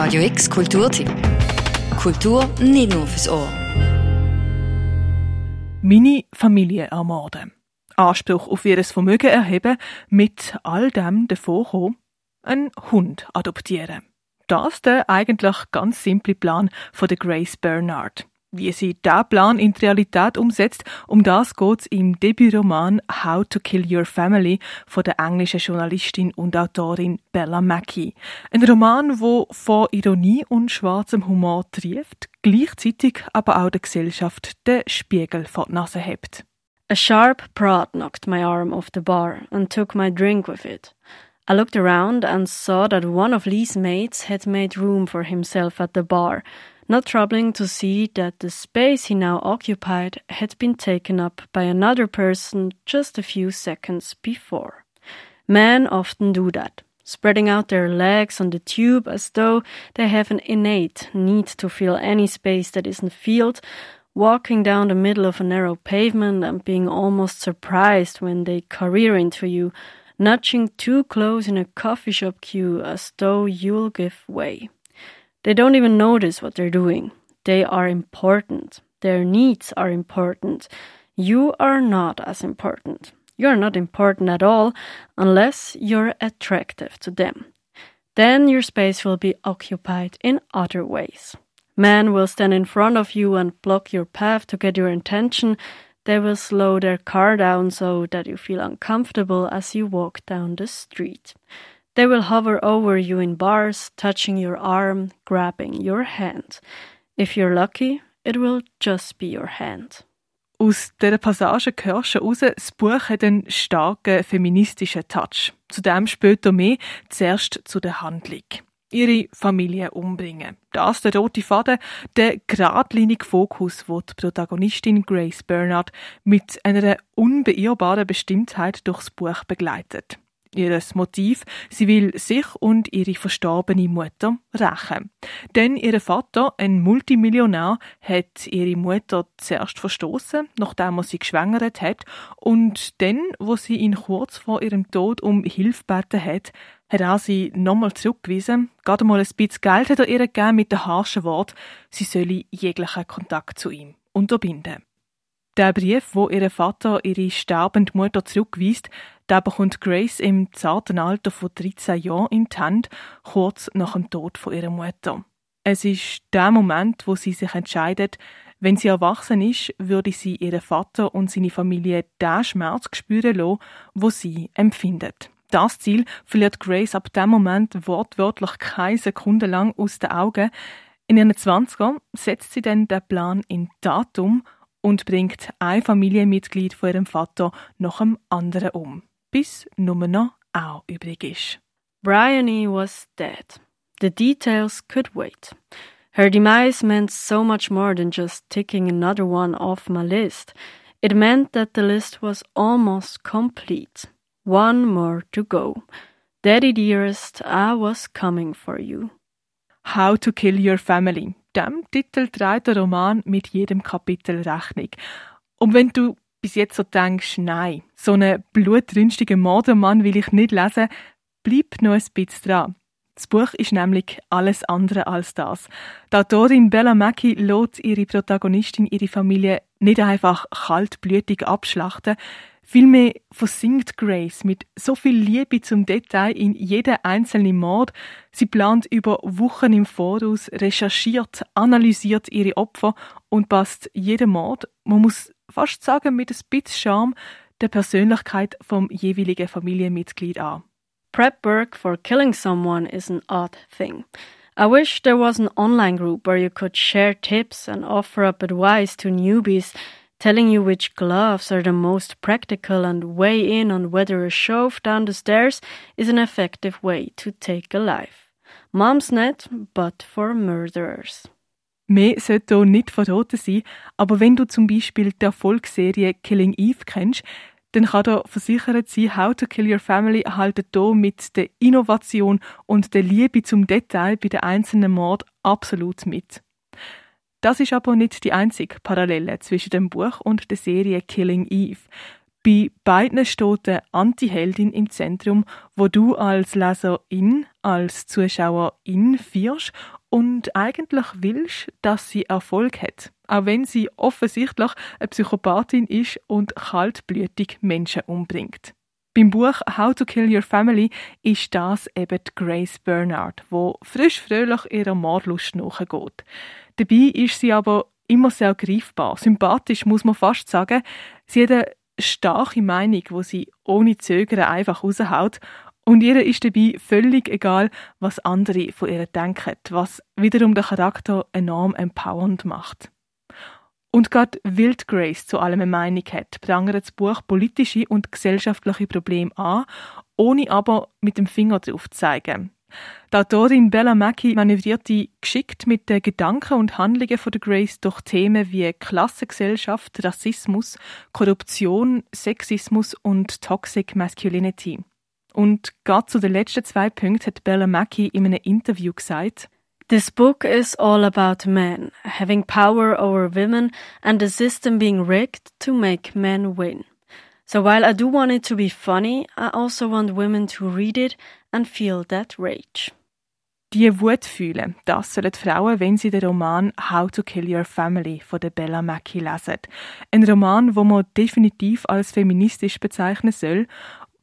Radio X Kulturtipp. Kultur nicht nur fürs Ohr. Meine Familie ermorden. Anspruch auf ihr Vermögen erheben, mit all dem davor einen Hund adoptieren. Das ist der eigentlich ganz simple Plan von Grace Bernard. Wie sie diesen Plan in die Realität umsetzt, um das geht es im Debütroman How to Kill Your Family von der englischen Journalistin und Autorin Bella Mackey. Ein Roman, wo von Ironie und schwarzem Humor trifft, gleichzeitig aber auch der Gesellschaft den Spiegel vor die Nase hebt. A sharp prod knocked my arm off the bar and took my drink with it. I looked around and saw that one of Lee's mates had made room for himself at the bar – not troubling to see that the space he now occupied had been taken up by another person just a few seconds before. Men often do that, spreading out their legs on the tube as though they have an innate need to fill any space that isn't filled, walking down the middle of a narrow pavement and being almost surprised when they career into you, nudging too close in a coffee shop queue as though you'll give way. They don't even notice what they're doing. They are important. Their needs are important. You are not as important. You're not important at all unless you're attractive to them. Then your space will be occupied in other ways. Men will stand in front of you and block your path to get your attention. They will slow their car down so that you feel uncomfortable as you walk down the street. They will hover over you in bars, touching your arm, grabbing your hand. If you're lucky, it will just be your hand. Aus dieser Passage hörst du raus, das Buch hat einen starken feministischen Touch. Zudem später mehr, zuerst zu der Handlung. Ihre Familie umbringen. Das der rote Faden, der geradlinige Fokus, wo die Protagonistin Grace Bernard mit einer unbeirrbaren Bestimmtheit durchs Buch begleitet. Ihr Motiv, sie will sich und ihre verstorbene Mutter rächen. Denn ihr Vater, ein Multimillionär, hat ihre Mutter zuerst verstoßen, nachdem er sie geschwängert hat, und dann, wo sie ihn kurz vor ihrem Tod um Hilfe gebeten hat, hat er sie nochmal zurückgewiesen. Gerade mal ein bisschen Geld hat er ihr gegeben mit dem harschen Wort, sie solle jeglichen Kontakt zu ihm unterbinden. Der Brief, wo ihr Vater ihre sterbende Mutter zurückweist, der bekommt Grace im zarten Alter von 13 Jahren in die Hand, kurz nach dem Tod von ihrer Mutter. Es ist der Moment, wo sie sich entscheidet, wenn sie erwachsen ist, würde sie ihren Vater und seine Familie den Schmerz spüren lassen, wo sie empfindet. Das Ziel verliert Grace ab dem Moment wortwörtlich keine Sekunde lang aus den Augen. In ihren 20ern setzt sie dann den Plan in Datum und bringt ein Familienmitglied von ihrem Vater nach dem anderen um, bis nur noch auch übrig ist. Bryony was dead. The details could wait. Her demise meant so much more than just ticking another one off my list. It meant that the list was almost complete. One more to go. Daddy dearest, I was coming for you. How to Kill Your Family dem Titel trägt der Roman mit jedem Kapitel Rechnung. Und wenn du bis jetzt so denkst, nein, so einen blutrünstigen Mördermann will ich nicht lesen, bleib noch ein bisschen dran. Das Buch ist nämlich alles andere als das. Die Autorin Bella Mackey lässt ihre Protagonistin, ihre Familie nicht einfach kaltblütig abschlachten, Vielmehr versinkt Grace mit so viel Liebe zum Detail in jeden einzelnen Mord. Sie plant über Wochen im Voraus, recherchiert, analysiert ihre Opfer und passt jeden Mord, man muss fast sagen mit ein bisschen Charme, der Persönlichkeit vom jeweiligen Familienmitglied an. Prep work for killing someone is an odd thing. I wish there was an online group where you could share tips and offer up advice to newbies telling you which gloves are the most practical and weigh in on whether a shove down the stairs is an effective way to take a life. Mom's net, but for murderers. Mehr sollte hier nicht verraten sein, aber wenn du zum Beispiel die Erfolgsserie Killing Eve kennst, dann kann dir versichert sein, How to Kill Your Family erhalten hier mit der Innovation und der Liebe zum Detail bei den einzelnen Mord absolut mit. Das ist aber nicht die einzige Parallele zwischen dem Buch und der Serie Killing Eve. Bei beiden steht eine Anti-Heldin im Zentrum, wo du als Leserin, als Zuschauerin führst und eigentlich willst, dass sie Erfolg hat. Auch wenn sie offensichtlich eine Psychopathin ist und kaltblütig Menschen umbringt. Beim Buch How to Kill Your Family ist das eben Grace Bernard, wo frisch fröhlich ihrer Mordlust nachgeht. Dabei ist sie aber immer sehr greifbar, sympathisch muss man fast sagen. Sie hat eine starke Meinung, wo sie ohne Zögern einfach raushaut und ihr ist dabei völlig egal, was andere von ihr denken, was wiederum den Charakter enorm empowernd macht. Und gerade Wild Grace zu allem eine Meinung hat, prangert das Buch politische und gesellschaftliche Probleme an, ohne aber mit dem Finger drauf zu zeigen. Die Autorin Bella Mackey manövriert die geschickt mit den Gedanken und Handlungen von der Grace durch Themen wie Klassengesellschaft, Rassismus, Korruption, Sexismus und Toxic Masculinity. Und gerade zu den letzten zwei Punkten hat Bella Mackey in einem Interview gesagt, This book is all about men having power over women and the system being rigged to make men win. So while I do want it to be funny, I also want women to read it and feel that rage. Die Wut fühlen, das sollen Frauen, wenn sie den Roman How to Kill Your Family von der Bella Mackey lesen. Ein Roman, wo man definitiv als feministisch bezeichnen soll,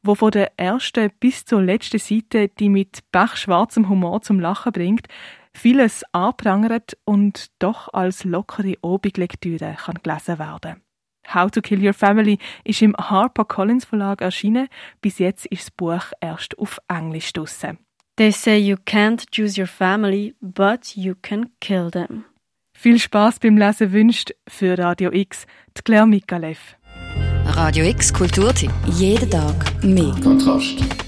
wo von der ersten bis zur letzten Seite die mit bachschwarzem Humor zum Lachen bringt, vieles anprangert und doch als lockere Obiglektüre kann gelesen werden. How to Kill Your Family ist im HarperCollins Verlag erschienen. Bis jetzt ist das Buch erst auf Englisch draussen. They say you can't choose your family, but you can kill them. Viel Spaß beim Lesen wünscht für Radio X die Claire Mikalev. Radio X Kulturtipp. Jeden Tag mehr. Kontrast.